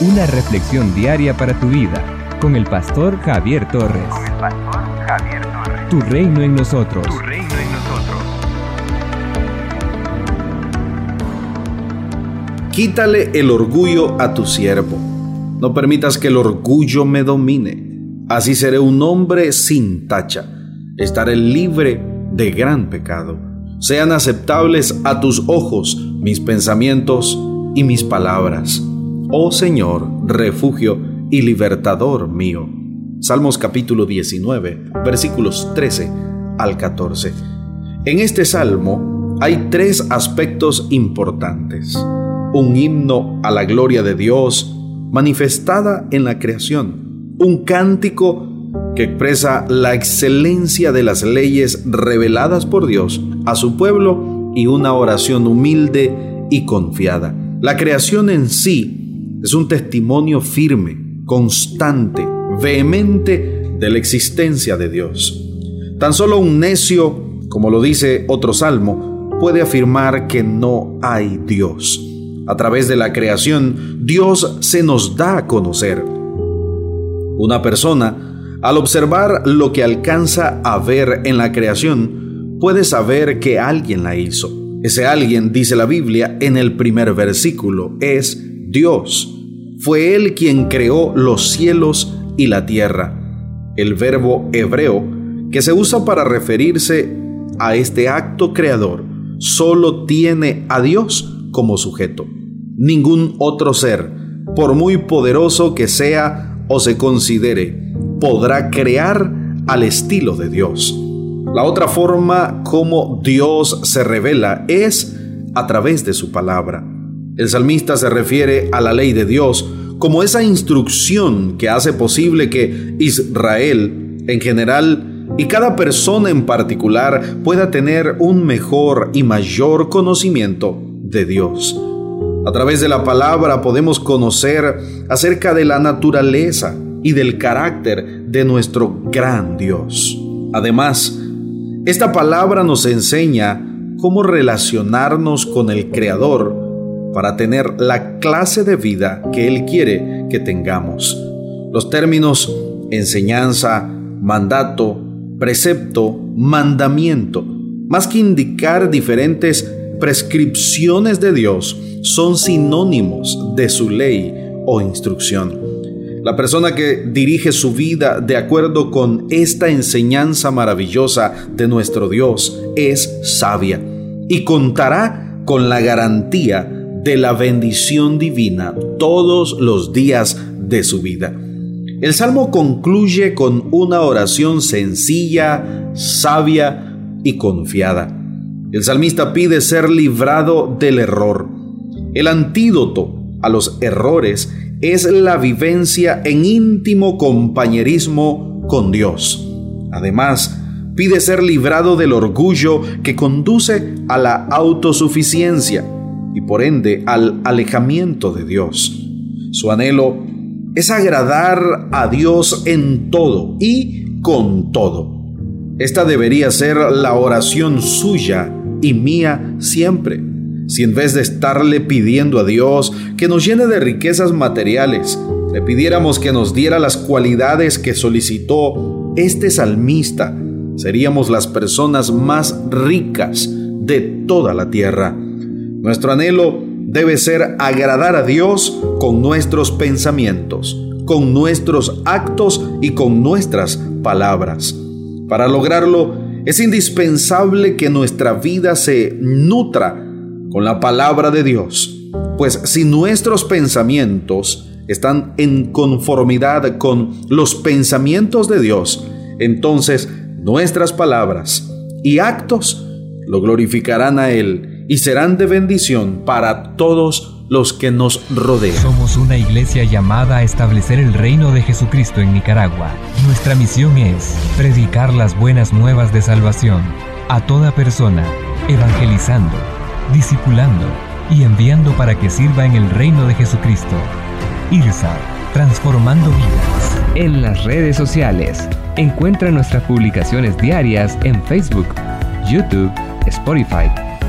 una reflexión diaria para tu vida con el pastor Javier Torres. Con el pastor Javier Torres. Tu reino en nosotros. Tu reino en nosotros. Quítale el orgullo a tu siervo. No permitas que el orgullo me domine. Así seré un hombre sin tacha. Estaré libre de gran pecado. Sean aceptables a tus ojos mis pensamientos y mis palabras. Oh Señor, refugio y libertador mío. Salmos capítulo 19, versículos 13 al 14. En este salmo hay tres aspectos importantes. Un himno a la gloria de Dios manifestada en la creación. Un cántico que expresa la excelencia de las leyes reveladas por Dios a su pueblo y una oración humilde y confiada. La creación en sí es un testimonio firme, constante, vehemente de la existencia de Dios. Tan solo un necio, como lo dice otro salmo, puede afirmar que no hay Dios. A través de la creación, Dios se nos da a conocer. Una persona al observar lo que alcanza a ver en la creación, puede saber que alguien la hizo. Ese alguien, dice la Biblia en el primer versículo, es Dios. Fue Él quien creó los cielos y la tierra. El verbo hebreo que se usa para referirse a este acto creador solo tiene a Dios como sujeto. Ningún otro ser, por muy poderoso que sea o se considere, podrá crear al estilo de Dios. La otra forma como Dios se revela es a través de su palabra. El salmista se refiere a la ley de Dios como esa instrucción que hace posible que Israel en general y cada persona en particular pueda tener un mejor y mayor conocimiento de Dios. A través de la palabra podemos conocer acerca de la naturaleza, y del carácter de nuestro gran Dios. Además, esta palabra nos enseña cómo relacionarnos con el Creador para tener la clase de vida que Él quiere que tengamos. Los términos enseñanza, mandato, precepto, mandamiento, más que indicar diferentes prescripciones de Dios, son sinónimos de su ley o instrucción. La persona que dirige su vida de acuerdo con esta enseñanza maravillosa de nuestro Dios es sabia y contará con la garantía de la bendición divina todos los días de su vida. El salmo concluye con una oración sencilla, sabia y confiada. El salmista pide ser librado del error. El antídoto a los errores es la vivencia en íntimo compañerismo con Dios. Además, pide ser librado del orgullo que conduce a la autosuficiencia y por ende al alejamiento de Dios. Su anhelo es agradar a Dios en todo y con todo. Esta debería ser la oración suya y mía siempre si en vez de estarle pidiendo a Dios que nos llene de riquezas materiales, le pidiéramos que nos diera las cualidades que solicitó este salmista, seríamos las personas más ricas de toda la tierra. Nuestro anhelo debe ser agradar a Dios con nuestros pensamientos, con nuestros actos y con nuestras palabras. Para lograrlo, es indispensable que nuestra vida se nutra con la palabra de Dios. Pues si nuestros pensamientos están en conformidad con los pensamientos de Dios, entonces nuestras palabras y actos lo glorificarán a Él y serán de bendición para todos los que nos rodean. Somos una iglesia llamada a establecer el reino de Jesucristo en Nicaragua. Nuestra misión es predicar las buenas nuevas de salvación a toda persona, evangelizando discipulando y enviando para que sirva en el reino de Jesucristo. IRSA, transformando vidas. En las redes sociales, encuentra nuestras publicaciones diarias en Facebook, YouTube, Spotify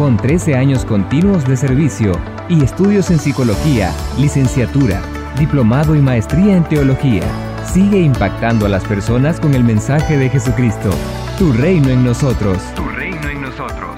con 13 años continuos de servicio y estudios en psicología, licenciatura, diplomado y maestría en teología. Sigue impactando a las personas con el mensaje de Jesucristo. Tu reino en nosotros. Tu reino en nosotros.